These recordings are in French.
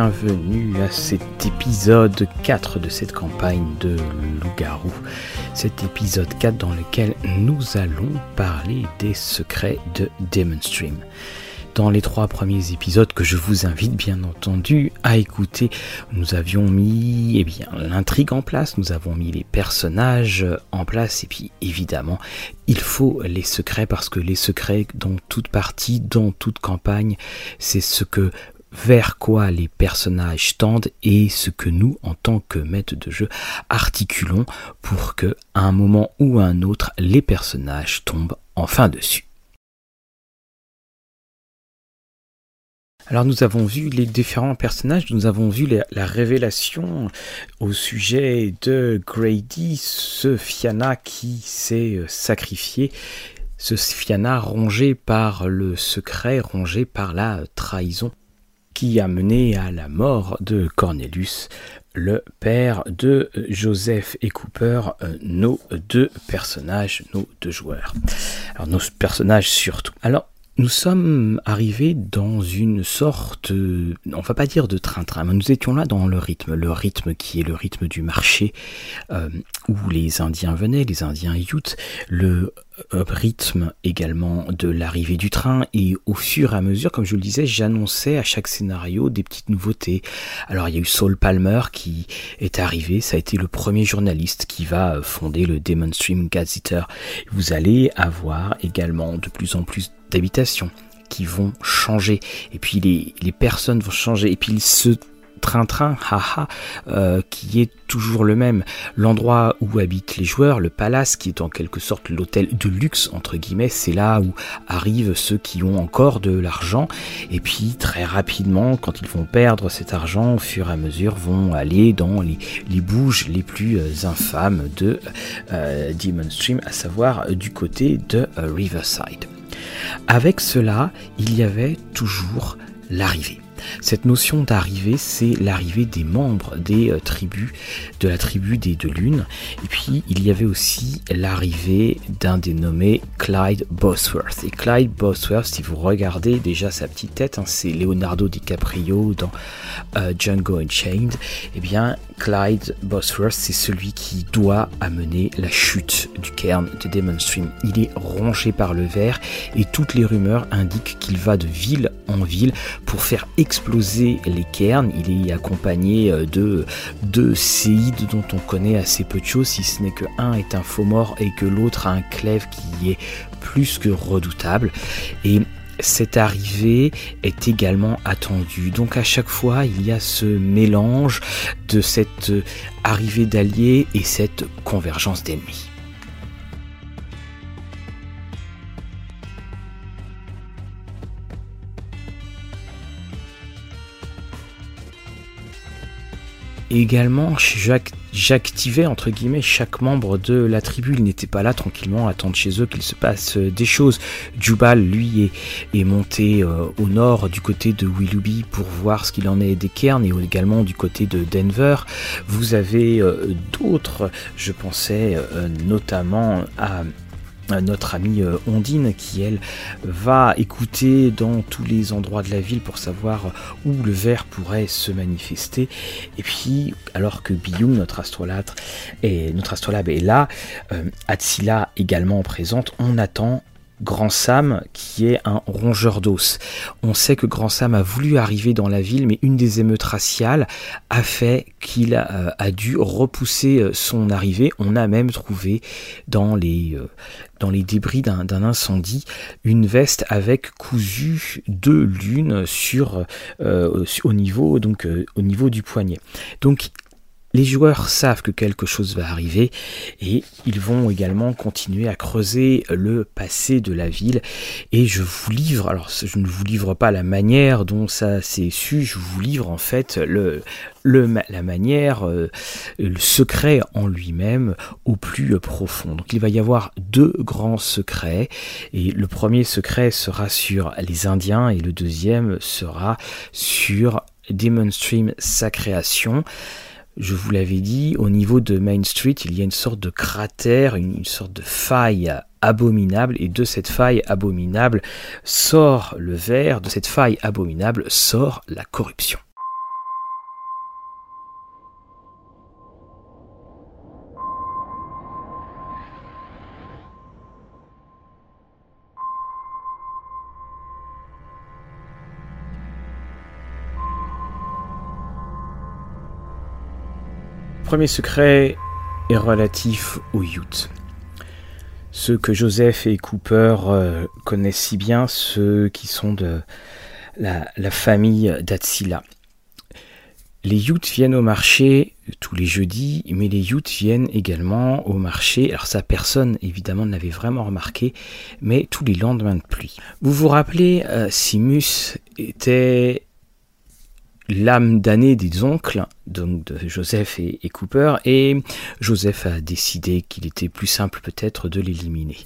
bienvenue à cet épisode 4 de cette campagne de Loup-Garou. Cet épisode 4 dans lequel nous allons parler des secrets de Demonstream. Dans les trois premiers épisodes que je vous invite bien entendu à écouter, nous avions mis eh bien l'intrigue en place, nous avons mis les personnages en place et puis évidemment il faut les secrets parce que les secrets dans toute partie, dans toute campagne, c'est ce que vers quoi les personnages tendent et ce que nous, en tant que maîtres de jeu, articulons pour que, à un moment ou à un autre, les personnages tombent enfin dessus. Alors nous avons vu les différents personnages, nous avons vu la, révélation au sujet de Grady, ce Fiana qui s'est euh, sacrifié, ce Fiana rongé par le secret, rongé par la trahison qui a mené à la mort de Cornelius, le père de Joseph et Cooper, euh, nos deux personnages, nos deux joueurs. Alors nos personnages surtout. Alors nous sommes arrivés dans une sorte, on va pas dire de train-train, mais nous étions là dans le rythme, le rythme qui est le rythme du marché euh, où les Indiens venaient, les Indiens Utes, le euh, rythme également de l'arrivée du train et au fur et à mesure, comme je le disais, j'annonçais à chaque scénario des petites nouveautés. Alors il y a eu Saul Palmer qui est arrivé, ça a été le premier journaliste qui va fonder le Demon Stream Gazetteer. Vous allez avoir également de plus en plus d'habitations qui vont changer et puis les, personnes vont changer et puis ce train-train, haha, euh, qui est toujours le même. L'endroit où habitent les joueurs, le palace, qui est en quelque sorte l'hôtel de luxe, entre guillemets, c'est là où arrivent ceux qui ont encore de l'argent. Et puis très rapidement, quand ils vont perdre cet argent, au fur et à mesure, vont aller dans les, les bouges les plus euh, infâmes de euh, Demon Stream, à savoir du côté de Riverside. Avec cela, il y avait toujours l'arrivée. Cette notion d'arrivée, c'est l'arrivée des membres des euh, tribus, de la tribu des deux lunes. Et puis, il y avait aussi l'arrivée d'un dénommé Clyde Bosworth. Et Clyde Bosworth, si vous regardez déjà sa petite tête, hein, c'est Leonardo DiCaprio dans euh, Django Unchained. Eh bien, Clyde Bosworth, c'est celui qui doit amener la chute du cairn de Demon Stream. Il est rongé par le verre et toutes les rumeurs indiquent qu'il va de ville en ville pour faire exploser les cairns. Il est accompagné euh, de deux séides dont on connaît assez peu de choses, si ce n'est que un est un faux mort et que l'autre a un clève qui est plus que redoutable. Et cette arrivée est également attendue. Donc à chaque fois, il y a ce mélange de cette arrivée d'alliés et cette convergence d'ennemis. Également, j'activais entre guillemets chaque membre de la tribu. Ils n'étaient pas là tranquillement à attendre chez eux qu'il se passe euh, des choses. Jubal, lui, est, monté euh, au nord du côté de Willoughby pour voir ce qu'il en est des cairns et également du côté de Denver. Vous avez euh, d'autres, je pensais notamment à notre amie euh, Ondine qui elle va écouter dans tous les endroits de la ville pour savoir où le verre pourrait se manifester et puis alors que Biyung notre astrolabe est là euh, Atsila également présente on attend Grand Sam qui est un rongeur d'os. On sait que Grand Sam a voulu arriver dans la ville, mais une des émeutes raciales a fait qu'il a, euh, dû repousser euh, son arrivée. On a même trouvé dans les, euh, dans les débris d'un incendie une veste avec cousu deux lunes sur, au, niveau, donc, au niveau du poignet. Donc les joueurs savent que quelque chose va arriver et ils vont également continuer à creuser le passé de la ville. Et je vous livre, alors je ne vous livre pas la manière dont ça s'est su, je vous livre en fait le, le la manière, euh, le secret en lui-même au plus profond. Donc il va y avoir deux grands secrets et le premier secret sera sur les Indiens et le deuxième sera sur Demon Stream, sa création je vous l'avais dit, au niveau de Main Street, il y a une sorte de cratère, une, sorte de faille abominable, et de cette faille abominable sort le verre, de cette faille abominable sort la corruption. Premier secret est relatif aux Utes. Ceux que Joseph et Cooper euh, connaissent si bien, ceux qui sont de la, famille d'Atsila. Les Utes viennent au marché tous les jeudis, mais les Utes viennent également au marché. Alors ça, personne évidemment ne l'avait vraiment remarqué, mais tous les lendemains de pluie. Vous vous rappelez, euh, Simus était l'âme d'année des oncles, donc de Joseph et, Cooper, et Joseph a décidé qu'il était plus simple peut-être de l'éliminer.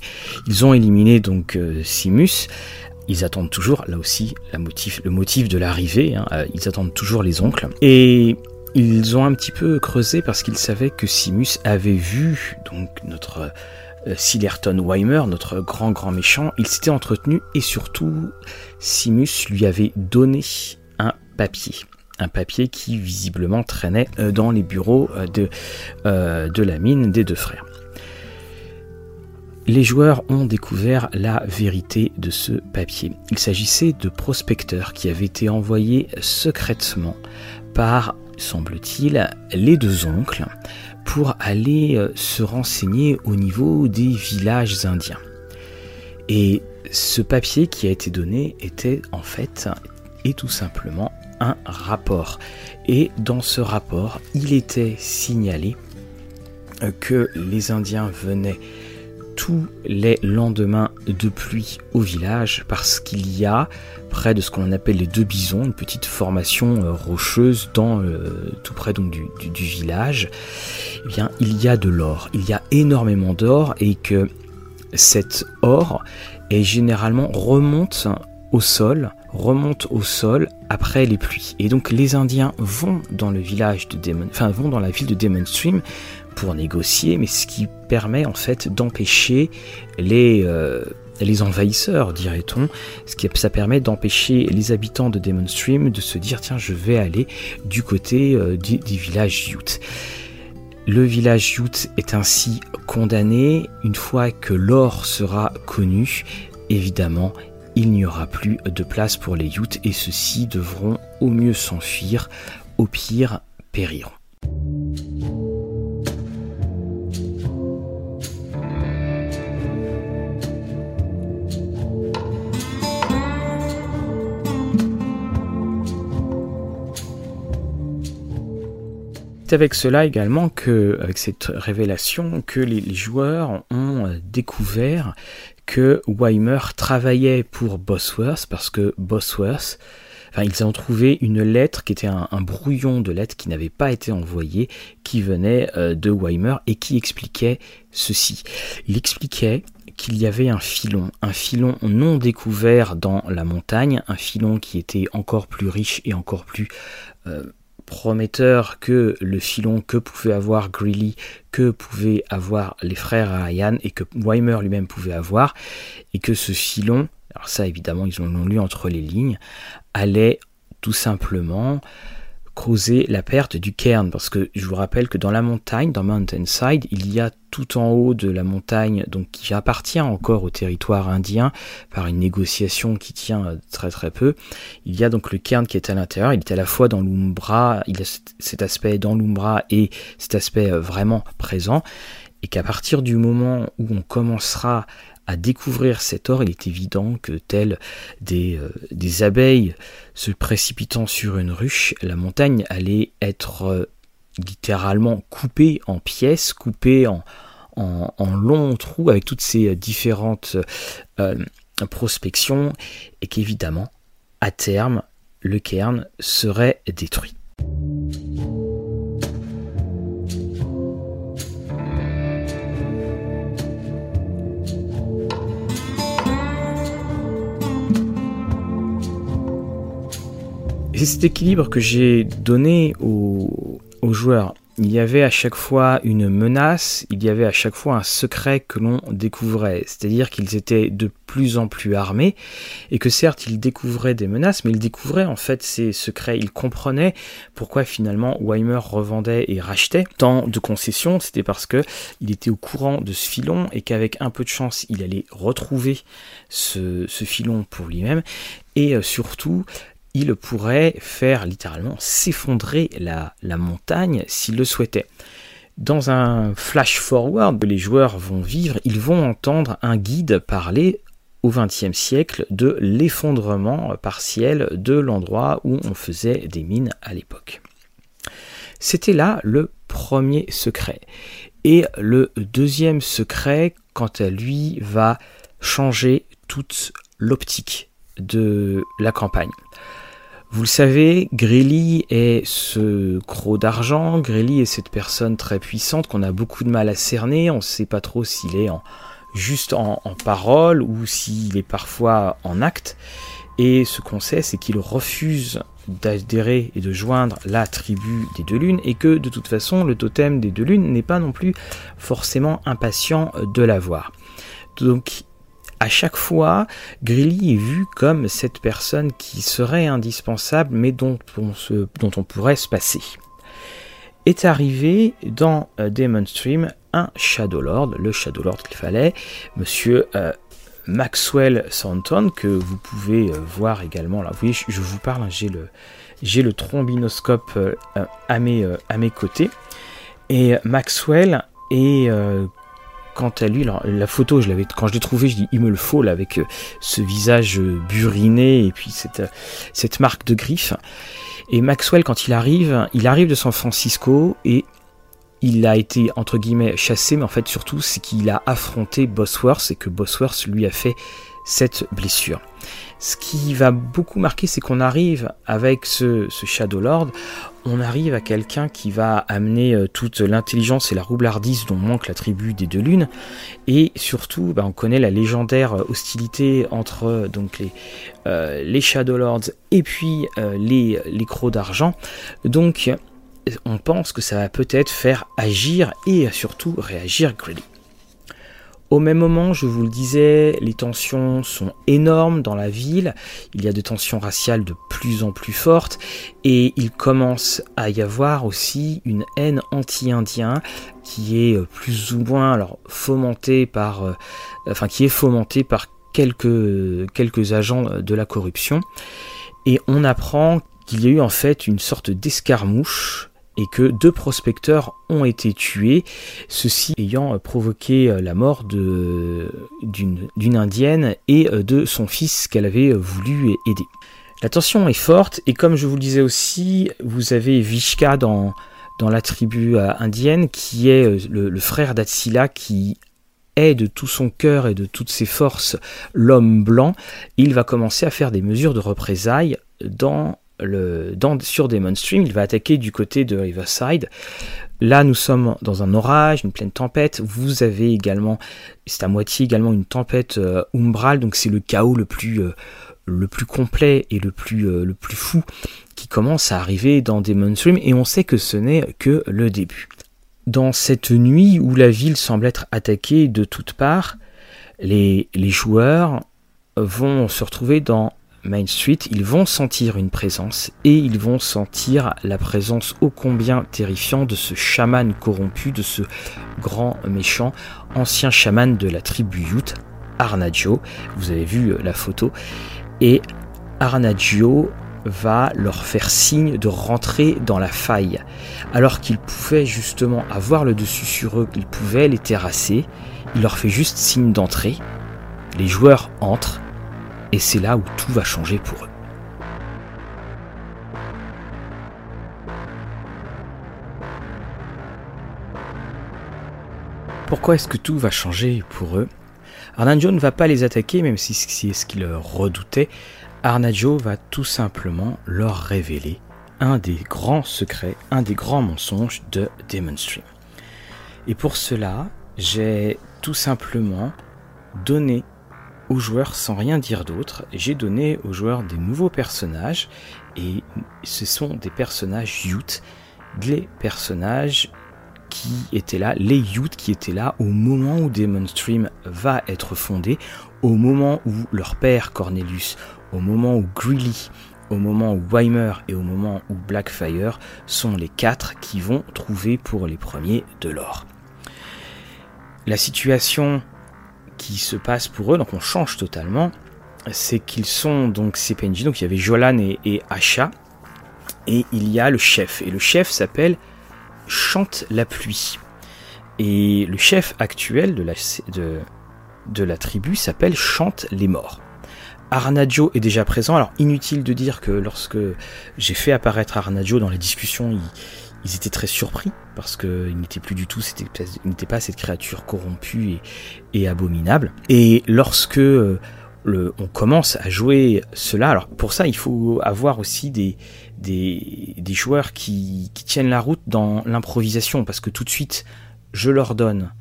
Ils ont éliminé donc euh, Simus. Ils attendent toujours, là aussi, le motif de l'arrivée. Hein, euh, ils attendent toujours les oncles. Et ils ont un petit peu creusé parce qu'ils savaient que Simus avait vu donc notre euh, Silerton Weimer, notre grand grand méchant. Il s'était entretenu et surtout Simus lui avait donné un papier un papier qui visiblement traînait euh, dans les bureaux euh, euh, de la mine des deux frères. Les joueurs ont découvert la vérité de ce papier. Il s'agissait de prospecteurs qui avaient été envoyés secrètement par, semble-t-il, les deux oncles pour aller se renseigner au niveau des villages indiens. Et ce papier qui a été donné était en fait et tout simplement rapport. Et dans ce rapport, il était signalé euh, que les Indiens venaient tous les lendemains de pluie au village parce qu'il y a près de ce qu'on appelle les deux bisons, une petite formation euh, rocheuse dans euh, tout près donc du, village. Eh bien, il y a de l'or, il y a énormément d'or et que cet or est généralement remonte au sol remonte au sol après les pluies. Et donc les Indiens vont dans le village de Demon, enfin la ville de Demon Stream pour négocier, mais ce qui permet en fait d'empêcher les euh, les envahisseurs, dirait-on, ce qui ça permet d'empêcher les habitants de Demon Stream de se dire tiens je vais aller du côté euh, du, village Ute. Le village Ute est ainsi condamné une fois que l'or sera connu. Évidemment, il n'y aura plus de place pour les Utes et ceux-ci devront au mieux s'enfuir, au pire périront. C'est avec cela également que, avec cette révélation, que les joueurs ont découvert que Weimer travaillait pour Bosworth parce que Bosworth, enfin, ils ont trouvé une lettre qui était un, brouillon de lettre qui n'avait pas été envoyé, qui venait euh, de Weimer et qui expliquait ceci. Il expliquait qu'il y avait un filon, un filon non découvert dans la montagne, un filon qui était encore plus riche et encore plus euh, prometteur que le filon que pouvait avoir Greeley, que pouvaient avoir les frères Ryan et que Weimer lui-même pouvait avoir, et que ce filon, alors ça évidemment ils l'ont lu entre les lignes, allait tout simplement causer la perte du cairn, parce que je vous rappelle que dans la montagne, dans Mountainside, il y a tout en haut de la montagne, donc qui appartient encore au territoire indien par une négociation qui tient euh, très très peu. Il y a donc le cairn qui est à l'intérieur, il est à la fois dans l'Umbra, il a cet aspect dans l'Umbra et cet aspect euh, vraiment présent, et qu'à partir du moment où on commencera à découvrir cet or, il est évident que tel des, euh, des abeilles se précipitant sur une ruche, la montagne allait être euh, littéralement coupée en pièces, coupée en, en, longs trous avec toutes ces différentes euh, prospections, et qu'évidemment, à terme, le cairn serait détruit. C'est cet équilibre que j'ai donné aux, joueurs. Il y avait à chaque fois une menace, il y avait à chaque fois un secret que l'on découvrait. C'est-à-dire qu'ils étaient de plus en plus armés et que certes ils découvraient des menaces, mais ils découvraient en fait ces secrets. Ils comprenaient pourquoi finalement Weimer revendait et rachetait tant de concessions. C'était parce que il était au courant de ce filon et qu'avec un peu de chance il allait retrouver ce, ce filon pour lui-même. Et euh, surtout, il pourrait faire littéralement s'effondrer la, montagne s'il le souhaitait. Dans un flash forward que les joueurs vont vivre, ils vont entendre un guide parler au XXe siècle de l'effondrement partiel de l'endroit où on faisait des mines à l'époque. C'était là le premier secret. Et le deuxième secret, quant à lui, va changer toute l'optique de la campagne. Vous le savez, Grilly est ce croc d'argent, Grilly est cette personne très puissante qu'on a beaucoup de mal à cerner, on ne sait pas trop s'il est juste en, parole ou s'il est parfois en acte. Et ce qu'on sait, c'est qu'il refuse d'adhérer et de joindre la tribu des deux lunes et que de toute façon le totem des deux lunes n'est pas non plus forcément impatient de l'avoir. Donc à chaque fois, Grilly est vu comme cette personne qui serait indispensable, mais dont on, dont on pourrait se passer. Est arrivé dans euh, Demon Stream un Shadow Lord, le Shadow Lord qu'il fallait, monsieur euh, Maxwell Santon, que vous pouvez euh, voir également. Là, vous voyez, je, vous parle, hein, j'ai le, le trombinoscope à, mes, à mes côtés. Et Maxwell est quant à lui, la photo, quand je l'ai trouvé, je dis il me le faut avec euh, ce visage euh, buriné et puis cette, euh, cette marque de griffe. Et Maxwell, quand il arrive, il arrive de San Francisco et il a été entre guillemets chassé, mais en fait surtout c'est qu'il a affronté Bosworth et que Bosworth lui a fait cette blessure. Ce qui va beaucoup marquer, c'est qu'on arrive avec ce, Shadow Lord, on arrive à quelqu'un qui va amener euh, toute l'intelligence et la roublardise dont manque la tribu des deux lunes, et surtout, bah, on connaît la légendaire hostilité entre euh, donc les, euh, les Shadow Lords et puis les, les crocs d'argent. Donc, on pense que ça va peut-être faire agir et surtout réagir Greedy. Au même moment, je vous le disais, les tensions sont énormes dans la ville, il y a des tensions raciales de plus en plus fortes, et il commence à y avoir aussi une haine anti-indien qui est euh, plus ou moins alors fomentée par, euh, enfin qui est fomentée par quelques, quelques agents de la corruption. Et on apprend qu'il y a eu en fait une sorte d'escarmouche et que deux prospecteurs ont été tués, ceci ayant provoqué la mort d'une indienne et de son fils qu'elle avait voulu aider. La tension est forte et comme je vous le disais aussi, vous avez Vishka dans, la tribu indienne qui est le, le frère d'Atsila qui est de tout son cœur et de toutes ses forces l'homme blanc, il va commencer à faire des mesures de représailles dans le, sur Demon Stream, il va attaquer du côté de Riverside. Là, nous sommes dans un orage, une pleine tempête. Vous avez également, c'est à moitié également une tempête euh, umbrale, donc c'est le chaos le plus, euh, le plus complet et le plus, euh, le plus fou qui commence à arriver dans Demon Stream, et on sait que ce n'est que le début. Dans cette nuit où la ville semble être attaquée de toutes parts, les joueurs vont se retrouver dans Main Street, ils vont sentir une présence et ils vont sentir la présence ô combien terrifiante de ce chaman corrompu, de ce grand méchant ancien chaman de la tribu Ute, Arnaggio. Vous avez vu euh, la photo. Et Arnaggio va leur faire signe de rentrer dans la faille. Alors qu'ils pouvaient justement avoir le dessus sur eux, ils pouvaient les terrasser. Il leur fait juste signe d'entrer. Les joueurs entrent et c'est là où tout va changer pour eux. Pourquoi est-ce que tout va changer pour eux? Arnaggio ne va pas les attaquer, même si c'est ce qu'ils redoutaient. Arnaggio va tout simplement leur révéler un des grands secrets, un des grands mensonges de Demon Stream. Et pour cela, j'ai tout simplement donné aux joueurs sans rien dire d'autre. J'ai donné aux joueurs des nouveaux personnages et ce sont des personnages youth, les personnages qui étaient là, les youth qui étaient là au moment où Demon Stream va être fondé, au moment où leur père Cornelius, au moment où Greeley, au moment où Weimer et au moment où Blackfire sont les quatre qui vont trouver pour les premiers de l'or. La situation qui se passe pour eux, donc on change totalement. c'est qu'ils sont donc ces PNJ, donc il y avait Jolan et, Asha, et il y a le chef, et le chef s'appelle Chante la pluie. Et le chef actuel de la, de, de la tribu s'appelle Chante les morts. Arnadio est déjà présent. Alors inutile de dire que lorsque j'ai fait apparaître Arnadio dans les discussions, ils, étaient très surpris parce qu'il n'était plus du tout, il n'était pas cette créature corrompue et, abominable. Et lorsque euh, on commence à jouer cela, alors pour ça il faut avoir aussi des, des, joueurs qui tiennent la route dans l'improvisation parce que tout de suite je leur donne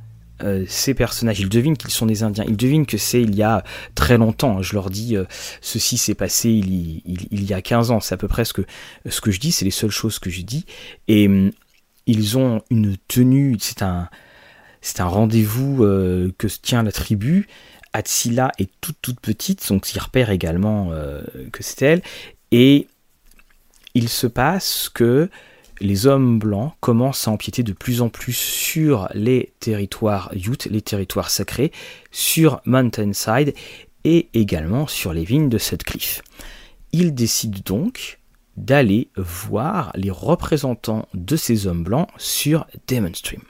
euh, ces personnages, ils devinent qu'ils sont des Indiens, ils devinent que c'est il y a très longtemps. Je leur dis, euh, ceci s'est passé il, il, y a 15 ans, c'est à peu près ce que, ce que je dis, c'est les seules choses que je dis. Et hum, ils ont une tenue, c'est un, c'est un rendez-vous euh, que tient la tribu. Atsila est toute toute petite, donc ils repèrent également que c'est elle. Et il se passe que les hommes blancs commencent à empiéter de plus en plus sur les territoires Ute, les territoires sacrés, sur Mountainside et également sur les vignes de Sutcliffe. Ils décident donc d'aller voir les représentants de ces hommes blancs sur Demonstream.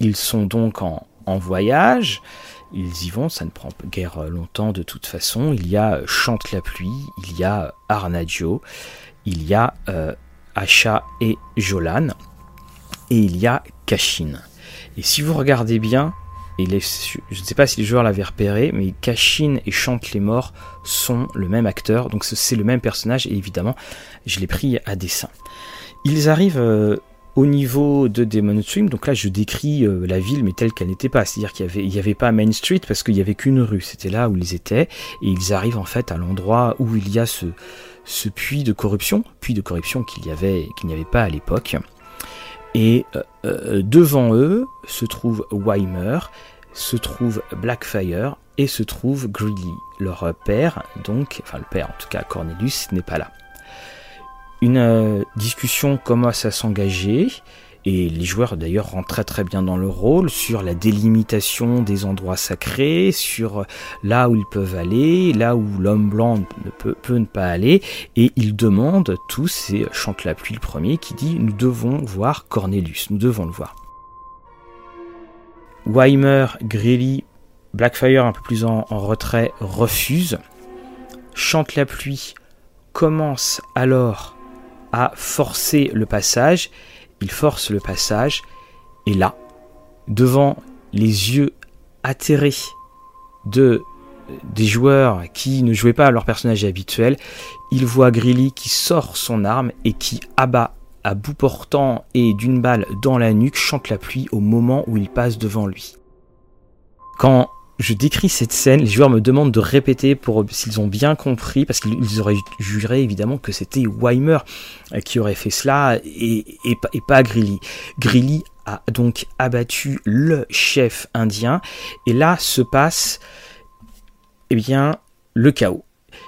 Ils sont donc en voyage, ils y vont, ça ne prend guère longtemps de toute façon. Il y a Chante la pluie, il y a Arnadio, il y a euh, Asha et Jolan, et il y a Kashin. Et si vous regardez bien, je ne sais pas si les joueurs l'avaient repéré, mais Kashin et Chante les morts sont le même acteur, donc c'est le même personnage, et évidemment, je l'ai pris à dessin. Ils arrivent euh, au niveau de Demon Stream, donc là je décris euh, la ville mais telle qu'elle n'était pas, c'est-à-dire qu'il n'y avait, pas Main Street parce qu'il n'y avait qu'une rue, c'était là où ils étaient, et ils arrivent en fait à l'endroit où il y a ce, puits de corruption, puits de corruption qu'il y avait, n'y avait pas à l'époque. Et euh, euh, devant eux se trouve Weimer, se trouve Blackfire et se trouve Greeley, leur père, donc, enfin le père en tout cas Cornelius n'est pas là une euh, discussion commence à s'engager et les joueurs d'ailleurs rentrent très très bien dans le rôle sur la délimitation des endroits sacrés, sur là où ils peuvent aller, là où l'homme blanc ne peut, ne pas aller, et ils demandent tous, et chante la pluie le premier, qui dit nous devons voir Cornelius, nous devons le voir. Weimer, Greeley, Blackfire un peu plus en, en retrait refusent. Chante la pluie commence alors forcer le passage. Il force le passage. Et là, devant les yeux atterrés de des joueurs qui ne jouaient pas à leur personnage habituel, il voit Grilly qui sort son arme et qui abat à bout portant et d'une balle dans la nuque chante la pluie au moment où il passe devant lui. Quand je décris cette scène, les joueurs me demandent de répéter pour s'ils ont bien compris, parce qu'ils auraient juré évidemment que c'était Weimer euh, qui aurait fait cela et, pas Grilly. Grilly a donc abattu le chef indien et là se passe eh bien le chaos.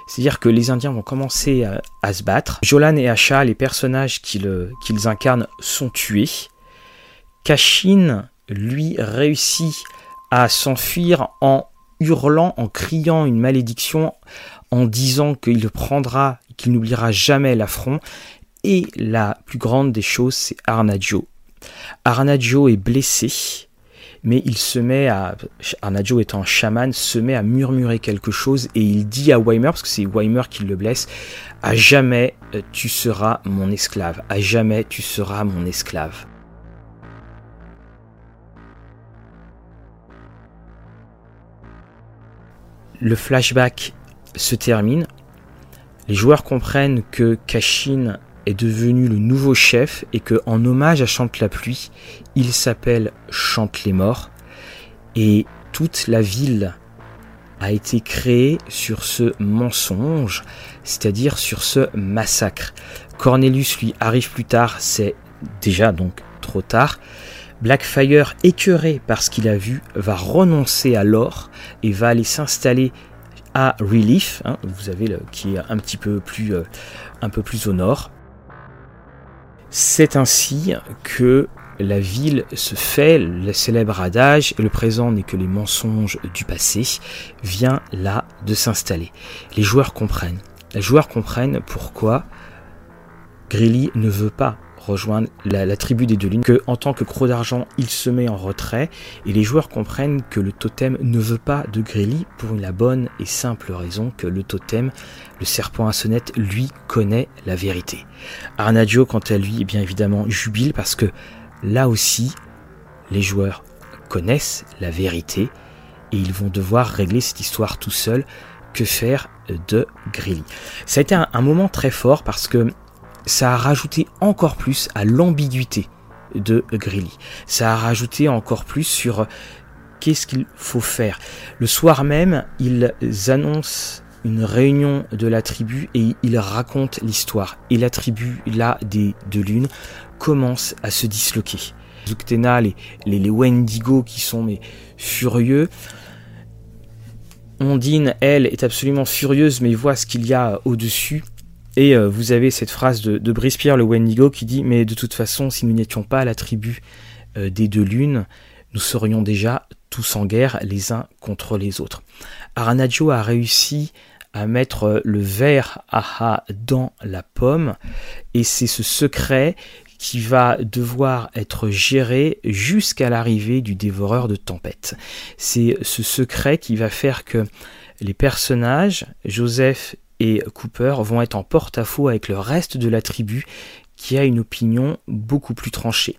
C'est-à-dire que les Indiens vont commencer à, se battre. Jolan et Asha, les personnages qu'ils incarnent, sont tués. Kashin, lui, réussit à s'enfuir en hurlant, en criant une malédiction, en disant qu'il prendra, qu'il n'oubliera jamais l'affront. Et la plus grande des choses, c'est Arnadio. Arnadio est blessé, mais il se met à, Arnadio étant chaman, se met à murmurer quelque chose et il dit à Weimer, parce que c'est Weimer qui le blesse, à jamais tu seras mon esclave, à jamais tu seras mon esclave. Le flashback se termine. Les joueurs comprennent que Kashin est devenu le nouveau chef et que, en hommage à Chante la pluie, il s'appelle Chante les morts. Et toute la ville a été créée sur ce mensonge, c'est-à-dire sur ce massacre. Cornelius lui arrive plus tard, c'est déjà donc trop tard. Blackfire, écœuré par ce qu'il a vu, va renoncer à l'or et va aller s'installer à Relief, hein, vous avez qui est un petit peu plus, euh, un peu plus au nord. C'est ainsi que la ville se fait, le célèbre adage le présent n'est que les mensonges du passé, vient là de s'installer. Les joueurs comprennent. Les joueurs comprennent pourquoi Grilly ne veut pas rejoindre la, tribu des deux lunes, que en tant que croc d'argent, il se met en retrait, et les joueurs comprennent que le totem ne veut pas de Grilly pour la bonne et simple raison que le totem, le serpent à sonnette, lui connaît la vérité. Arnadio, quant à lui, est bien évidemment jubile parce que là aussi, les joueurs connaissent la vérité et ils vont devoir régler cette histoire tout seuls. Que faire de Grilly Ça a été un moment très fort parce que ça a rajouté encore plus à l'ambiguïté de Grilly. Ça a rajouté encore plus sur qu'est-ce qu'il faut faire. Le soir même, ils annoncent une réunion de la tribu et ils racontent l'histoire. Et la tribu, là, des deux lunes, commence à se disloquer. Zuktena, les, les, Wendigo qui sont furieux. Ondine, elle, est absolument furieuse, mais voit ce qu'il y a au-dessus. Et euh, vous avez cette phrase de, de Brice-Pierre le Wendigo qui dit Mais de toute façon, si nous n'étions pas la tribu euh, des deux lunes, nous serions déjà tous en guerre les uns contre les autres. Aranaggio a réussi à mettre euh, le verre aha dans la pomme et c'est ce secret qui va devoir être géré jusqu'à l'arrivée du dévoreur de tempête. C'est ce secret qui va faire que les personnages, Joseph et Cooper vont être en porte-à-faux avec le reste de la tribu qui a une opinion beaucoup plus tranchée.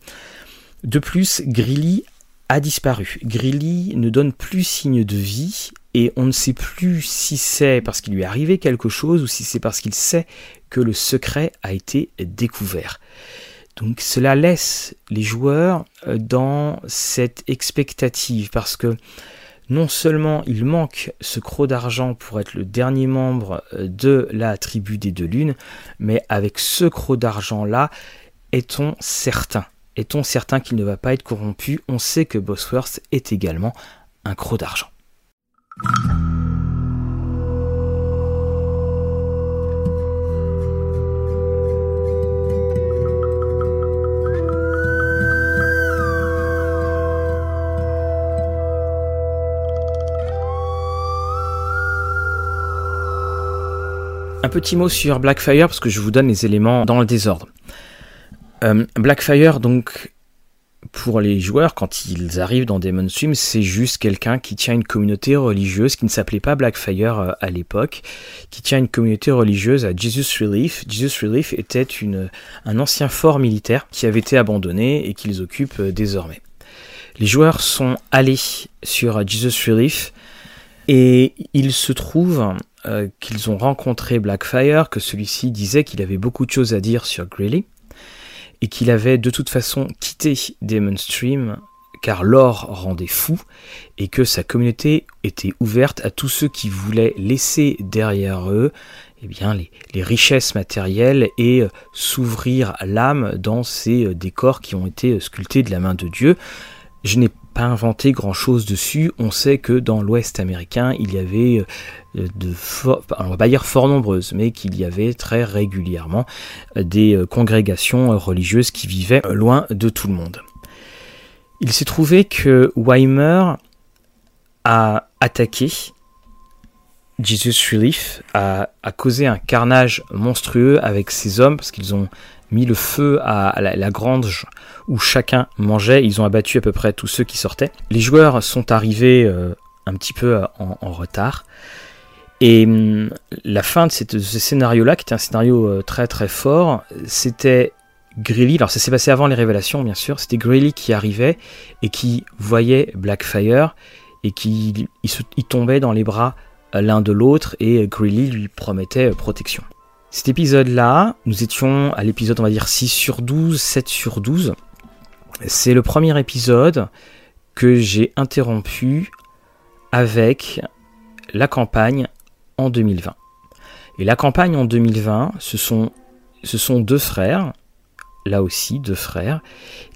De plus, Grilly a disparu. Grilly ne donne plus signe de vie et on ne sait plus si c'est parce qu'il lui est arrivé quelque chose ou si c'est parce qu'il sait que le secret a été découvert. Donc cela laisse les joueurs euh, dans cette expectative parce que non seulement il manque ce croc d'argent pour être le dernier membre euh, de la tribu des deux lunes, mais avec ce croc d'argent-là, est-on certain? Est-on certain qu'il ne va pas être corrompu? On sait que Bosworth est également un croc d'argent. Un petit mot sur Blackfire parce que je vous donne les éléments dans le désordre. Euh, Blackfire, donc, pour les joueurs, quand ils arrivent dans Demon Swim, c'est juste quelqu'un qui tient une communauté religieuse qui ne s'appelait pas Blackfire euh, à l'époque, qui tient une communauté religieuse à Jesus Relief. Jesus Relief était une, un ancien fort militaire qui avait été abandonné et qu'ils occupent euh, désormais. Les joueurs sont allés sur Jesus Relief et il se trouve euh, qu'ils ont rencontré Blackfire, que celui-ci disait qu'il avait beaucoup de choses à dire sur Greeley, et qu'il avait de toute façon quitté Demon Stream car l'or rendait fou, et que sa communauté était ouverte à tous ceux qui voulaient laisser derrière eux eh bien, les, richesses matérielles et euh, s'ouvrir l'âme dans ces euh, décors qui ont été sculptés de la main de Dieu. Je n'ai pas inventé grand chose dessus. On sait que dans l'Ouest américain, il y avait euh, de fort, on va pas dire fort nombreuses, mais qu'il y avait très régulièrement euh, des euh, congrégations religieuses qui vivaient loin de tout le monde. Il s'est trouvé que Weimer a attaqué Jesus Relief, a causé un carnage monstrueux avec ses hommes parce qu'ils ont mis le feu à, la, grange où chacun mangeait. Ils ont abattu à peu près tous ceux qui sortaient. Les joueurs sont arrivés euh, un petit peu euh, en, retard. Et hum, la fin de, ce scénario-là, qui était un scénario euh, très très fort, c'était Grilly. Alors ça s'est passé avant les révélations, bien sûr. C'était Grilly qui arrivait et qui voyait Blackfire et qui il tombait dans les bras l'un de l'autre et Grilly lui promettait protection. Cet épisode-là, nous étions à l'épisode, on va dire 6 sur 12, 7 sur 12. C'est le premier épisode que j'ai interrompu avec la campagne en 2020. Et la campagne en 2020, ce sont, ce sont deux frères, là aussi deux frères,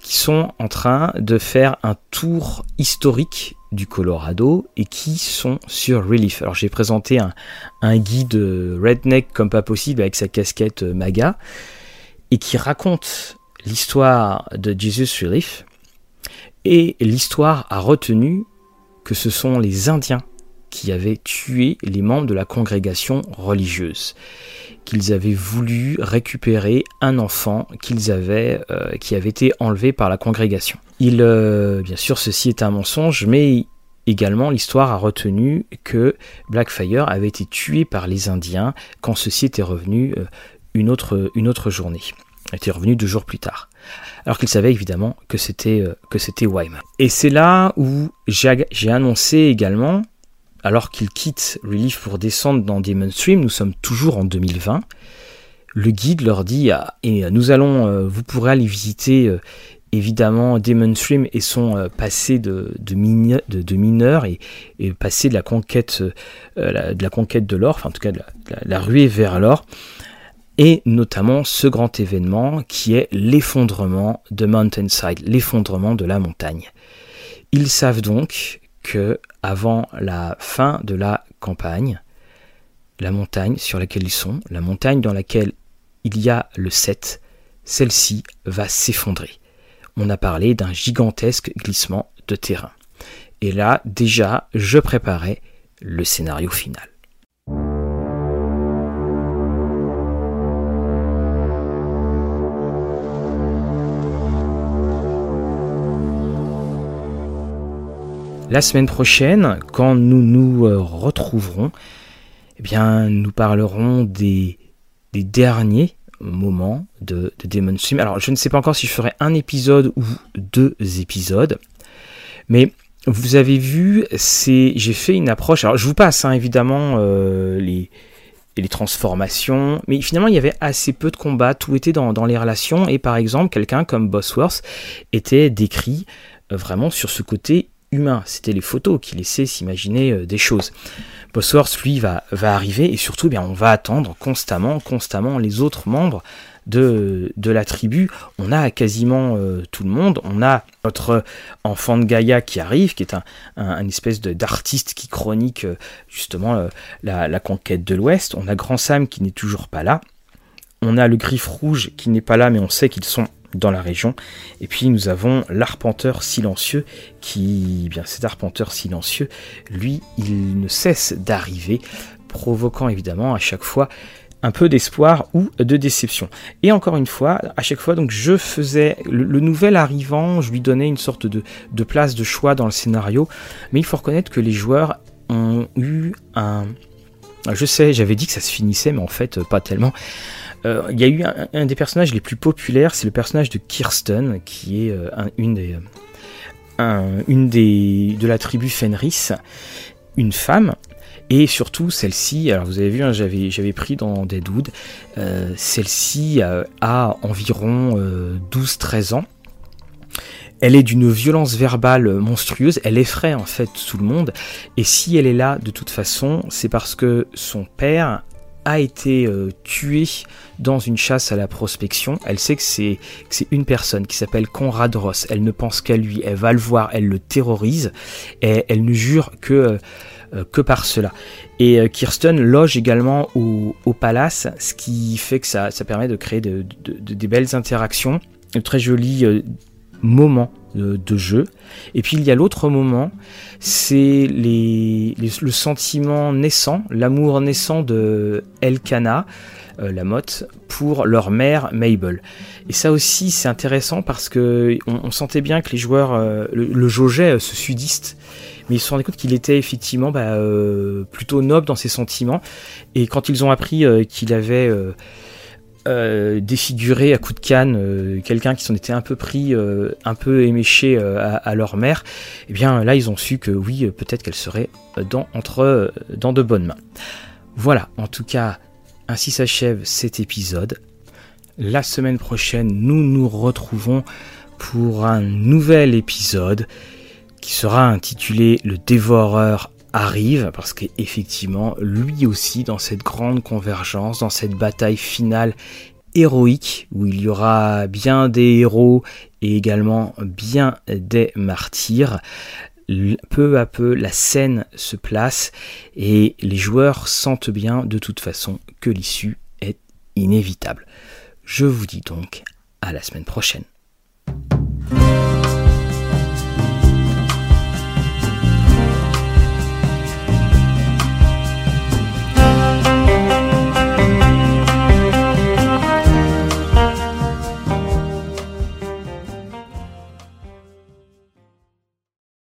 qui sont en train de faire un tour historique du Colorado et qui sont sur Relief. Alors j'ai présenté un, guide redneck comme pas possible avec sa casquette MAGA et qui raconte l'histoire de Jesus Relief, et l'histoire a retenu que ce sont les Indiens qui avaient tué les membres de la congrégation religieuse, qu'ils avaient voulu récupérer un enfant qu'ils avaient, euh, qui avait été enlevé par la congrégation. Il, euh, bien sûr, ceci est un mensonge, mais également l'histoire a retenu que Blackfire avait été tué par les Indiens quand ceci était revenu euh, une, autre, une autre journée, était revenu deux jours plus tard alors qu'il savait évidemment que c'était que c'était Wyman. Et c'est là où j'ai annoncé également alors qu'il quitte Relief pour descendre dans Demon Stream, nous sommes toujours en 2020. Le guide leur dit ah, et nous allons, euh, vous pourrez aller visiter euh, évidemment Demon Stream et son euh, passé de, de, mineur et, et, passé de la conquête de la conquête de l'or, enfin en tout cas de la, ruée vers l'or, et notamment ce grand événement qui est l'effondrement de Mountainside, l'effondrement de la montagne. Ils savent donc avant la fin de la campagne, la montagne sur laquelle ils sont, la montagne dans laquelle il y a le 7, celle-ci va s'effondrer. On a parlé d'un gigantesque glissement de terrain. Et là, déjà, je préparais le scénario final. La semaine prochaine, quand nous nous euh, retrouverons, eh bien, nous parlerons des, derniers moments de, de Demon Stream. Alors, je ne sais pas encore si je ferai un épisode ou deux épisodes, mais vous avez vu, c'est j'ai fait une approche. Alors, je vous passe hein, évidemment euh, les, transformations, mais finalement il y avait assez peu de combats, tout était dans, dans les relations, et par exemple quelqu'un comme Bosworth était décrit euh, vraiment sur ce côté C'était les photos qui laissaient s'imaginer euh, des choses. Bosworth, lui, va, va arriver et surtout, eh bien, on va attendre constamment, constamment les autres membres de, de la tribu. On a quasiment euh, tout le monde. On a notre enfant de Gaïa qui arrive, qui est un, espèce d'artiste qui chronique euh, justement la, la, conquête de l'Ouest. On a Grand Sam qui n'est toujours pas là. On a le Griffe Rouge qui n'est pas là, mais on sait qu'ils sont dans la région. Et puis nous avons l'arpenteur silencieux qui, eh bien cet arpenteur silencieux, lui, il ne cesse d'arriver, provoquant évidemment à chaque fois un peu d'espoir ou de déception. Et encore une fois, à chaque fois, donc je faisais le, nouvel arrivant, je lui donnais une sorte de, de place de choix dans le scénario, mais il faut reconnaître que les joueurs ont eu un, je sais, j'avais dit que ça se finissait, mais en fait, pas tellement. Euh, il y a eu un, des personnages les plus populaires, c'est le personnage de Kirsten, qui est euh, une des, une des de la tribu Fenris, une femme. Et surtout celle-ci, alors vous avez vu, hein, j'avais, j'avais pris dans Deadwood, euh, celle-ci a environ 12-13 ans. Elle est d'une violence verbale monstrueuse, elle effraie en fait tout le monde, et si elle est là de toute façon, c'est parce que son père a été euh, tuée dans une chasse à la prospection. Elle sait que c'est une personne qui s'appelle Conrad Ross. Elle ne pense qu'à lui. Elle va le voir. Elle le terrorise. Et elle ne jure que, euh, que par cela. Et euh, Kirsten loge également au, au, palace, ce qui fait que ça, ça permet de créer de, de, des belles interactions, de très jolis moments de, jeu. Et puis il y a l'autre moment, c'est les, le sentiment naissant, l'amour naissant de Elkana, euh, la motte, pour leur mère Mabel. Et ça aussi c'est intéressant parce que on, sentait bien que les joueurs euh, le, le euh, ce sudiste mais ils se rendaient compte qu'il était effectivement bah, plutôt noble dans ses sentiments. Et quand ils ont appris qu'il avait euh, défigurer à coups de canne euh, quelqu'un qui s'en était un peu pris, euh, un peu éméché à, leur mère, et eh bien là ils ont su que oui, peut-être qu'elle serait dans, dans de bonnes mains. Voilà, en tout cas, ainsi s'achève cet épisode. La semaine prochaine, nous nous retrouvons pour un nouvel épisode qui sera intitulé Le dévoreur arrive, parce qu'effectivement, lui aussi, dans cette grande convergence, dans cette bataille finale héroïque, où il y aura bien des héros et également bien des martyrs, peu à peu la scène se place et les joueurs sentent bien de toute façon que l'issue est inévitable. Je vous dis donc À la semaine prochaine.